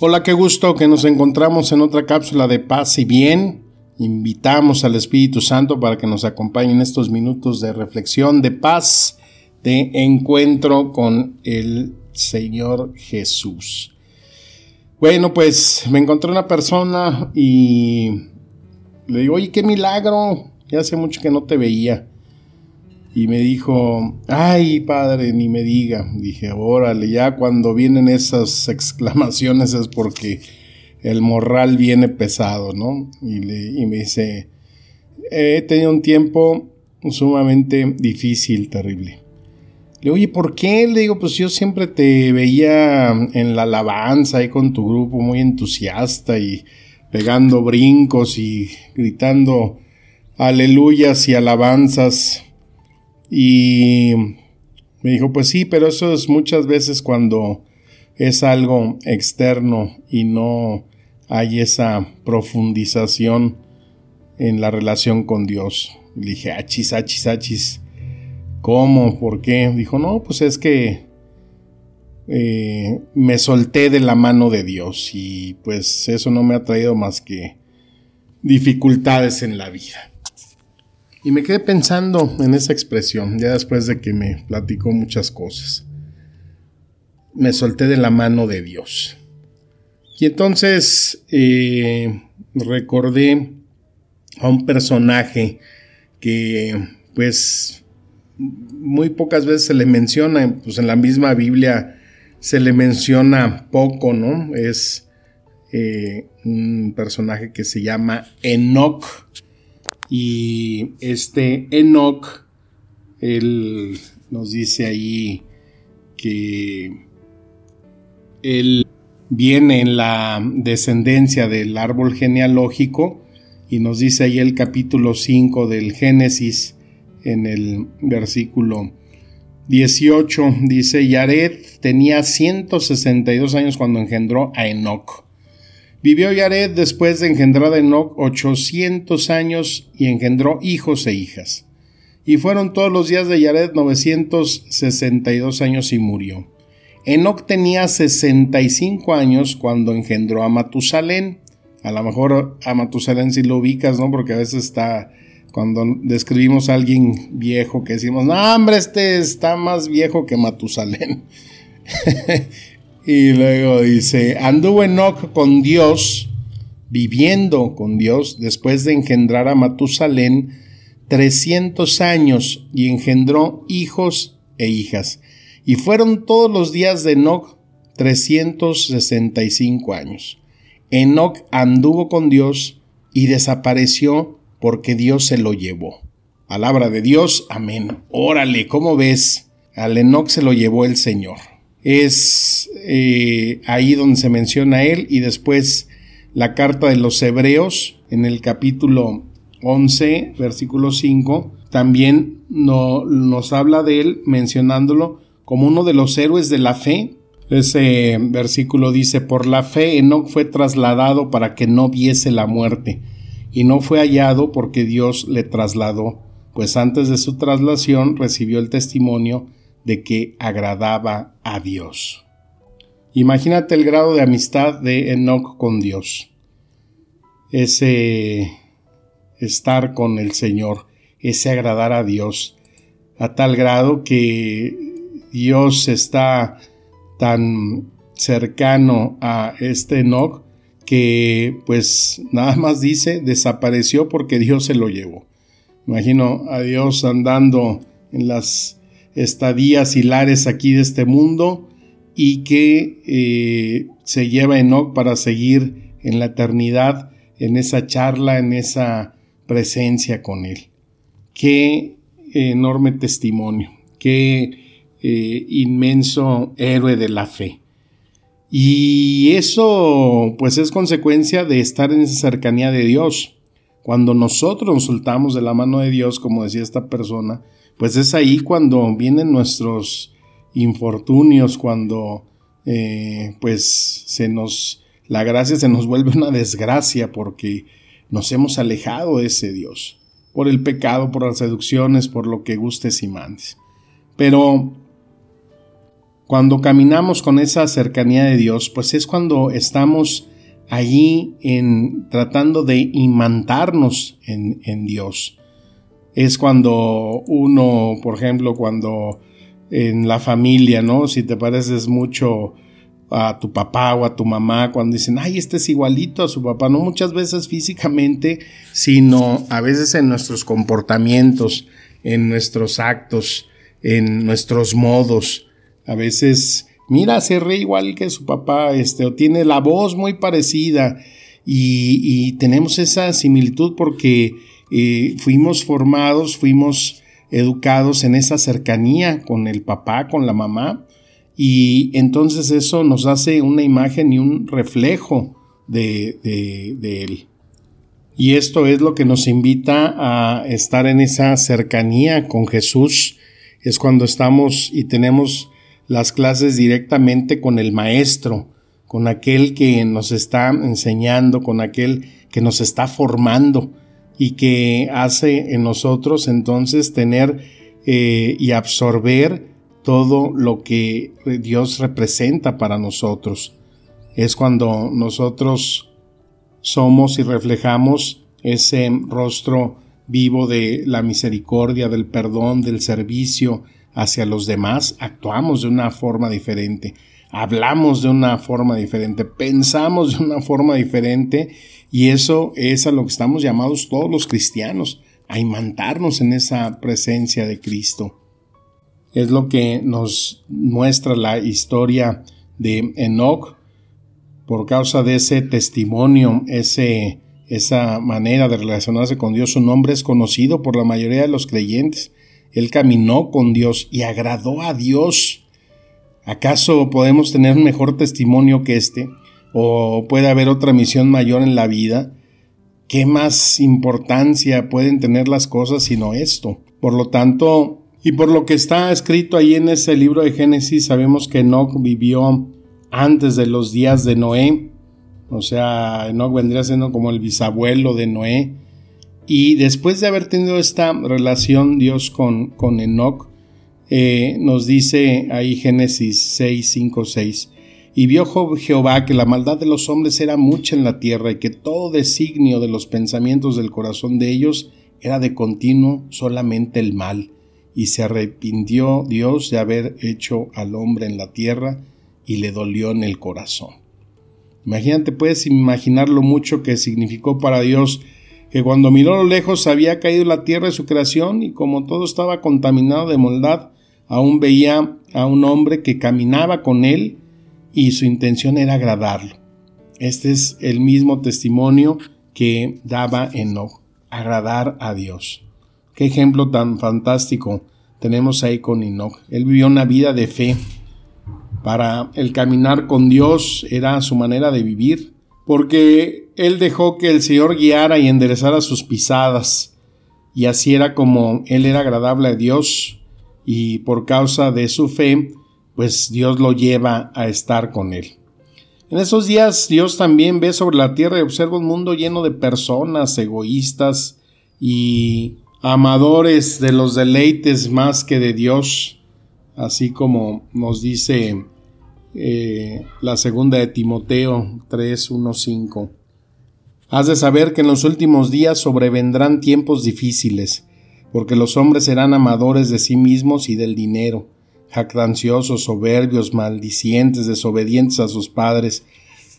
Hola, qué gusto que nos encontramos en otra cápsula de paz y bien. Invitamos al Espíritu Santo para que nos acompañe en estos minutos de reflexión, de paz, de encuentro con el Señor Jesús. Bueno, pues me encontré una persona y le digo, oye, qué milagro, ya hace mucho que no te veía. Y me dijo, ay padre, ni me diga. Dije, órale, ya cuando vienen esas exclamaciones es porque el morral viene pesado, ¿no? Y, me dice, he tenido un tiempo sumamente difícil, terrible. Le digo, oye, ¿por qué? Le digo, pues yo siempre te veía en la alabanza ahí con tu grupo muy entusiasta y pegando brincos y gritando aleluyas y alabanzas. Y me dijo, pues sí, pero eso es muchas veces cuando es algo externo y no hay esa profundización en la relación con Dios. Le dije, achis, achis, achis. ¿Cómo? ¿Por qué? Dijo, no, pues es que eh, me solté de la mano de Dios y pues eso no me ha traído más que dificultades en la vida. Y me quedé pensando en esa expresión, ya después de que me platicó muchas cosas. Me solté de la mano de Dios. Y entonces eh, recordé a un personaje que pues muy pocas veces se le menciona, pues en la misma Biblia se le menciona poco, ¿no? Es eh, un personaje que se llama Enoch y este Enoch, él nos dice ahí que él viene en la descendencia del árbol genealógico y nos dice ahí el capítulo 5 del Génesis en el versículo 18 dice Yared tenía 162 años cuando engendró a Enoch. Vivió Yared después de engendrar a Enoch 800 años y engendró hijos e hijas. Y fueron todos los días de Yared 962 años y murió. Enoch tenía 65 años cuando engendró a Matusalén. A lo mejor a Matusalén si lo ubicas, ¿no? Porque a veces está cuando describimos a alguien viejo que decimos, no, hombre, este está más viejo que Matusalén. y luego dice, anduvo Enoch con Dios, viviendo con Dios, después de engendrar a Matusalén 300 años y engendró hijos e hijas. Y fueron todos los días de Enoch 365 años. Enoch anduvo con Dios y desapareció porque Dios se lo llevó. Palabra de Dios, amén. Órale, ¿cómo ves? Al Enoch se lo llevó el Señor. Es eh, ahí donde se menciona él y después la carta de los Hebreos en el capítulo 11, versículo 5, también no, nos habla de él mencionándolo como uno de los héroes de la fe. Ese versículo dice, por la fe Enoch fue trasladado para que no viese la muerte y no fue hallado porque Dios le trasladó, pues antes de su traslación recibió el testimonio de que agradaba a Dios. Imagínate el grado de amistad de Enoch con Dios. Ese estar con el Señor, ese agradar a Dios, a tal grado que Dios está tan cercano a este Enoch que pues nada más dice desapareció porque Dios se lo llevó. Imagino a Dios andando en las estadías hilares aquí de este mundo y que eh, se lleva Enoch para seguir en la eternidad, en esa charla, en esa presencia con Él. Qué enorme testimonio, qué eh, inmenso héroe de la fe. Y eso pues es consecuencia de estar en esa cercanía de Dios. Cuando nosotros nos soltamos de la mano de Dios, como decía esta persona, pues es ahí cuando vienen nuestros infortunios, cuando eh, pues se nos, la gracia se nos vuelve una desgracia porque nos hemos alejado de ese Dios, por el pecado, por las seducciones, por lo que gustes y mandes. Pero cuando caminamos con esa cercanía de Dios, pues es cuando estamos allí en tratando de imantarnos en, Dios. Es cuando uno, por ejemplo, cuando en la familia, ¿no? Si te pareces mucho a tu papá o a tu mamá cuando dicen, ay, este es igualito a su papá, no muchas veces físicamente, sino a veces en nuestros comportamientos, en nuestros actos, en nuestros modos. A veces, mira, se re igual que su papá, este, o tiene la voz muy parecida y, tenemos esa similitud porque eh, fuimos formados, fuimos educados en esa cercanía con el papá, con la mamá, y entonces eso nos hace una imagen y un reflejo de, de, él. Y esto es lo que nos invita a estar en esa cercanía con Jesús. Es cuando estamos y tenemos las clases directamente con el Maestro, con aquel que nos está enseñando, con aquel que nos está formando y que hace en nosotros entonces tener eh, y absorber todo lo que Dios representa para nosotros. Es cuando nosotros somos y reflejamos ese rostro vivo de la misericordia, del perdón, del servicio hacia los demás, actuamos de una forma diferente, hablamos de una forma diferente, pensamos de una forma diferente y eso es a lo que estamos llamados todos los cristianos, a imantarnos en esa presencia de Cristo. Es lo que nos muestra la historia de Enoch por causa de ese testimonio, ese, esa manera de relacionarse con Dios. Su nombre es conocido por la mayoría de los creyentes. Él caminó con Dios y agradó a Dios. ¿Acaso podemos tener un mejor testimonio que este? ¿O puede haber otra misión mayor en la vida? ¿Qué más importancia pueden tener las cosas sino esto? Por lo tanto, y por lo que está escrito ahí en ese libro de Génesis, sabemos que Enoch vivió antes de los días de Noé. O sea, Enoch vendría siendo como el bisabuelo de Noé. Y después de haber tenido esta relación Dios con, con Enoch, eh, nos dice ahí Génesis 6, 5, 6. Y vio Jehová que la maldad de los hombres era mucha en la tierra y que todo designio de los pensamientos del corazón de ellos era de continuo solamente el mal y se arrepintió Dios de haber hecho al hombre en la tierra y le dolió en el corazón. Imagínate, puedes imaginar lo mucho que significó para Dios que cuando miró a lo lejos había caído la tierra de su creación y como todo estaba contaminado de maldad, aún veía a un hombre que caminaba con él y su intención era agradarlo. Este es el mismo testimonio que daba Enoch, agradar a Dios. Qué ejemplo tan fantástico tenemos ahí con Enoch. Él vivió una vida de fe. Para el caminar con Dios era su manera de vivir, porque él dejó que el Señor guiara y enderezara sus pisadas, y así era como él era agradable a Dios, y por causa de su fe, pues Dios lo lleva a estar con él. En esos días Dios también ve sobre la tierra y observa un mundo lleno de personas egoístas y amadores de los deleites más que de Dios, así como nos dice eh, la segunda de Timoteo 3, 1, 5. Has de saber que en los últimos días sobrevendrán tiempos difíciles, porque los hombres serán amadores de sí mismos y del dinero, jactanciosos, soberbios, maldicientes, desobedientes a sus padres,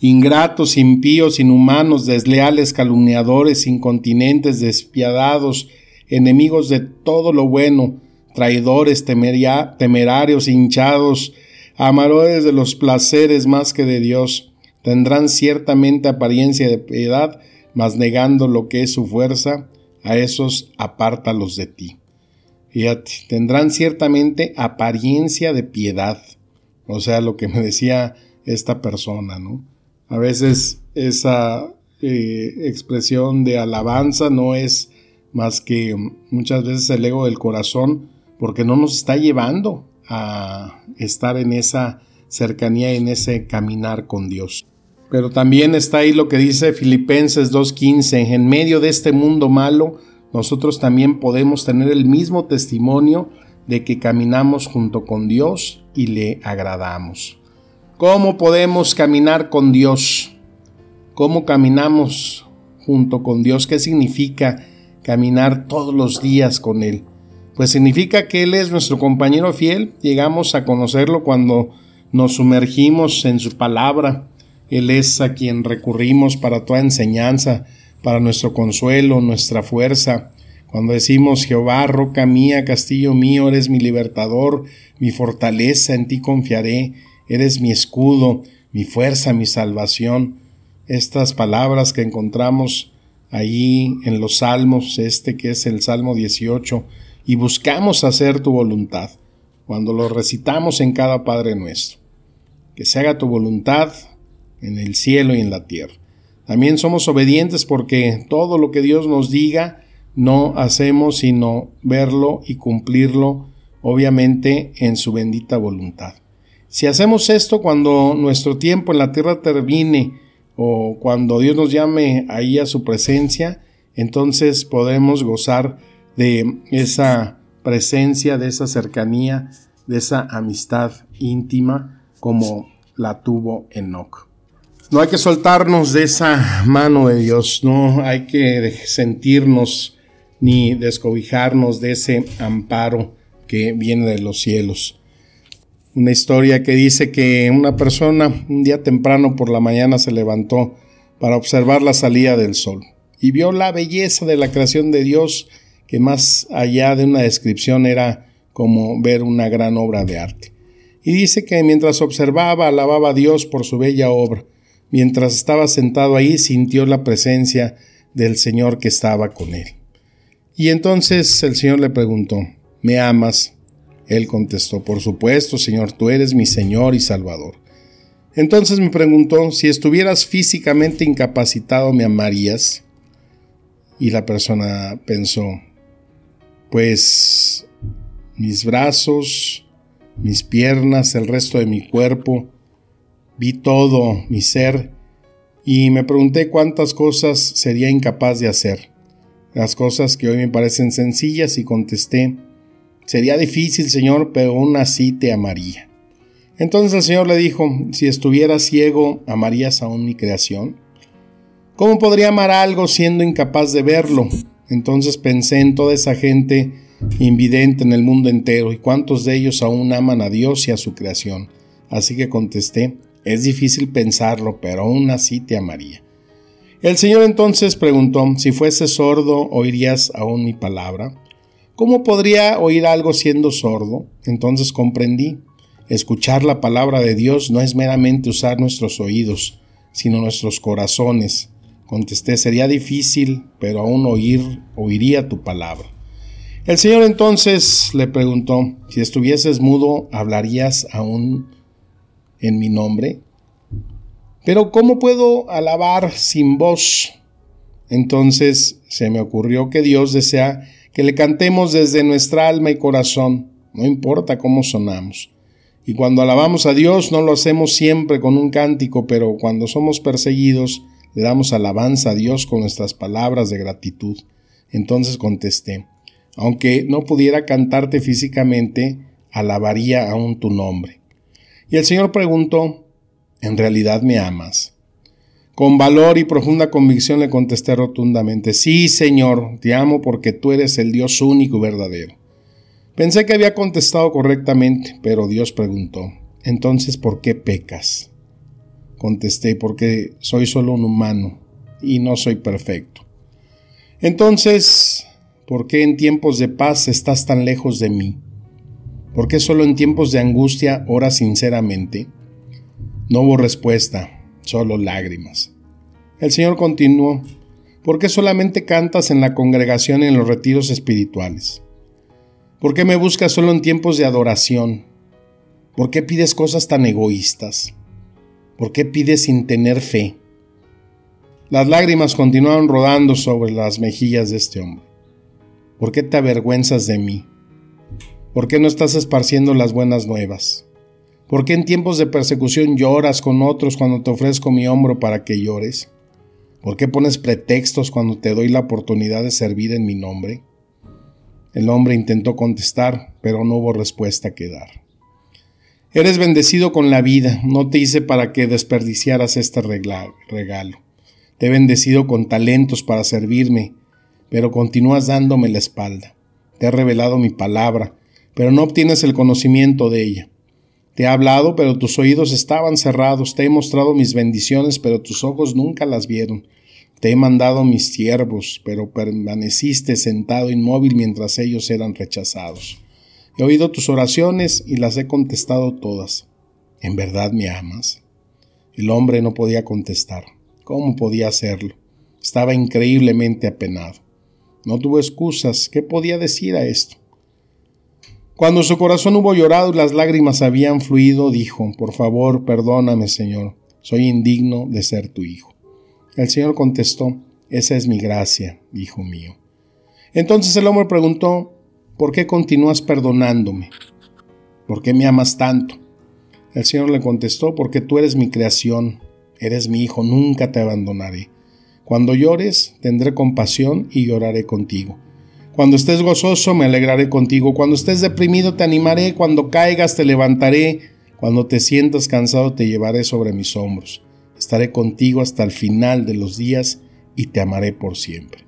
ingratos, impíos, inhumanos, desleales, calumniadores, incontinentes, despiadados, enemigos de todo lo bueno, traidores, temerarios, hinchados, amadores de los placeres más que de Dios. Tendrán ciertamente apariencia de piedad, mas negando lo que es su fuerza, a esos apártalos de ti. Fíjate, tendrán ciertamente apariencia de piedad. O sea, lo que me decía esta persona, ¿no? A veces esa eh, expresión de alabanza no es más que muchas veces el ego del corazón, porque no nos está llevando a estar en esa cercanía, en ese caminar con Dios. Pero también está ahí lo que dice Filipenses 2.15, en medio de este mundo malo, nosotros también podemos tener el mismo testimonio de que caminamos junto con Dios y le agradamos. ¿Cómo podemos caminar con Dios? ¿Cómo caminamos junto con Dios? ¿Qué significa caminar todos los días con Él? Pues significa que Él es nuestro compañero fiel. Llegamos a conocerlo cuando nos sumergimos en su palabra. Él es a quien recurrimos para toda enseñanza, para nuestro consuelo, nuestra fuerza. Cuando decimos Jehová, roca mía, castillo mío, eres mi libertador, mi fortaleza, en ti confiaré, eres mi escudo, mi fuerza, mi salvación. Estas palabras que encontramos allí en los salmos, este que es el Salmo 18, y buscamos hacer tu voluntad, cuando lo recitamos en cada Padre nuestro. Que se haga tu voluntad en el cielo y en la tierra. También somos obedientes porque todo lo que Dios nos diga no hacemos sino verlo y cumplirlo obviamente en su bendita voluntad. Si hacemos esto cuando nuestro tiempo en la tierra termine o cuando Dios nos llame ahí a su presencia, entonces podemos gozar de esa presencia, de esa cercanía, de esa amistad íntima como la tuvo Enoch. No hay que soltarnos de esa mano de Dios, no hay que sentirnos ni descobijarnos de ese amparo que viene de los cielos. Una historia que dice que una persona un día temprano por la mañana se levantó para observar la salida del sol y vio la belleza de la creación de Dios que más allá de una descripción era como ver una gran obra de arte. Y dice que mientras observaba alababa a Dios por su bella obra Mientras estaba sentado ahí sintió la presencia del Señor que estaba con él. Y entonces el Señor le preguntó, ¿me amas? Él contestó, por supuesto, Señor, tú eres mi Señor y Salvador. Entonces me preguntó, si estuvieras físicamente incapacitado, ¿me amarías? Y la persona pensó, pues mis brazos, mis piernas, el resto de mi cuerpo, Vi todo mi ser y me pregunté cuántas cosas sería incapaz de hacer. Las cosas que hoy me parecen sencillas y contesté, sería difícil, Señor, pero aún así te amaría. Entonces el Señor le dijo, si estuviera ciego, ¿amarías aún mi creación? ¿Cómo podría amar algo siendo incapaz de verlo? Entonces pensé en toda esa gente invidente en el mundo entero y cuántos de ellos aún aman a Dios y a su creación. Así que contesté, es difícil pensarlo, pero aún así te amaría. El Señor entonces preguntó, si fuese sordo, ¿oirías aún mi palabra? ¿Cómo podría oír algo siendo sordo? Entonces comprendí. Escuchar la palabra de Dios no es meramente usar nuestros oídos, sino nuestros corazones. Contesté, sería difícil, pero aún oír, oiría tu palabra. El Señor entonces le preguntó, si estuvieses mudo, ¿hablarías aún en mi nombre? Pero ¿cómo puedo alabar sin voz? Entonces se me ocurrió que Dios desea que le cantemos desde nuestra alma y corazón, no importa cómo sonamos. Y cuando alabamos a Dios no lo hacemos siempre con un cántico, pero cuando somos perseguidos le damos alabanza a Dios con nuestras palabras de gratitud. Entonces contesté, aunque no pudiera cantarte físicamente, alabaría aún tu nombre. Y el Señor preguntó, ¿en realidad me amas? Con valor y profunda convicción le contesté rotundamente, sí, Señor, te amo porque tú eres el Dios único y verdadero. Pensé que había contestado correctamente, pero Dios preguntó, entonces, ¿por qué pecas? Contesté, porque soy solo un humano y no soy perfecto. Entonces, ¿por qué en tiempos de paz estás tan lejos de mí? ¿Por qué solo en tiempos de angustia oras sinceramente? No hubo respuesta, solo lágrimas. El Señor continuó, ¿por qué solamente cantas en la congregación y en los retiros espirituales? ¿Por qué me buscas solo en tiempos de adoración? ¿Por qué pides cosas tan egoístas? ¿Por qué pides sin tener fe? Las lágrimas continuaron rodando sobre las mejillas de este hombre. ¿Por qué te avergüenzas de mí? ¿Por qué no estás esparciendo las buenas nuevas? ¿Por qué en tiempos de persecución lloras con otros cuando te ofrezco mi hombro para que llores? ¿Por qué pones pretextos cuando te doy la oportunidad de servir en mi nombre? El hombre intentó contestar, pero no hubo respuesta que dar. Eres bendecido con la vida, no te hice para que desperdiciaras este regalo. Te he bendecido con talentos para servirme, pero continúas dándome la espalda. Te he revelado mi palabra, pero no obtienes el conocimiento de ella. Te he hablado, pero tus oídos estaban cerrados. Te he mostrado mis bendiciones, pero tus ojos nunca las vieron. Te he mandado mis siervos, pero permaneciste sentado inmóvil mientras ellos eran rechazados. He oído tus oraciones y las he contestado todas. ¿En verdad me amas? El hombre no podía contestar. ¿Cómo podía hacerlo? Estaba increíblemente apenado. No tuvo excusas. ¿Qué podía decir a esto? Cuando su corazón hubo llorado y las lágrimas habían fluido, dijo, Por favor, perdóname, Señor, soy indigno de ser tu hijo. El Señor contestó, Esa es mi gracia, hijo mío. Entonces el hombre preguntó, ¿por qué continúas perdonándome? ¿Por qué me amas tanto? El Señor le contestó, porque tú eres mi creación, eres mi hijo, nunca te abandonaré. Cuando llores, tendré compasión y lloraré contigo. Cuando estés gozoso, me alegraré contigo. Cuando estés deprimido, te animaré. Cuando caigas, te levantaré. Cuando te sientas cansado, te llevaré sobre mis hombros. Estaré contigo hasta el final de los días y te amaré por siempre.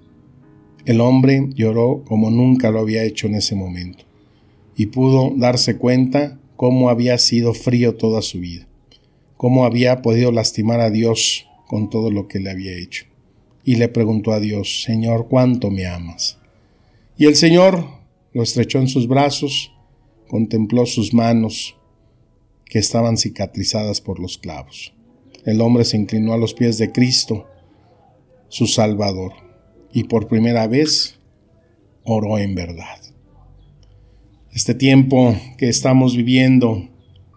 El hombre lloró como nunca lo había hecho en ese momento y pudo darse cuenta cómo había sido frío toda su vida, cómo había podido lastimar a Dios con todo lo que le había hecho. Y le preguntó a Dios, Señor, ¿cuánto me amas? Y el Señor lo estrechó en sus brazos, contempló sus manos que estaban cicatrizadas por los clavos. El hombre se inclinó a los pies de Cristo, su Salvador, y por primera vez oró en verdad. Este tiempo que estamos viviendo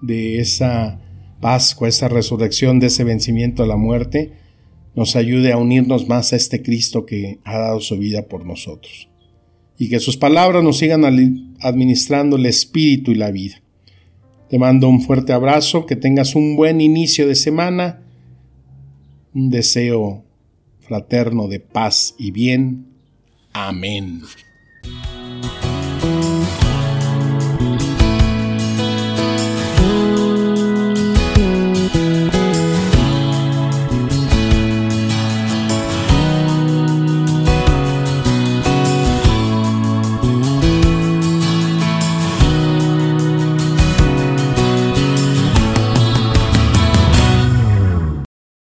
de esa Pascua, esa resurrección, de ese vencimiento a la muerte, nos ayude a unirnos más a este Cristo que ha dado su vida por nosotros y que sus palabras nos sigan administrando el espíritu y la vida. Te mando un fuerte abrazo, que tengas un buen inicio de semana, un deseo fraterno de paz y bien. Amén.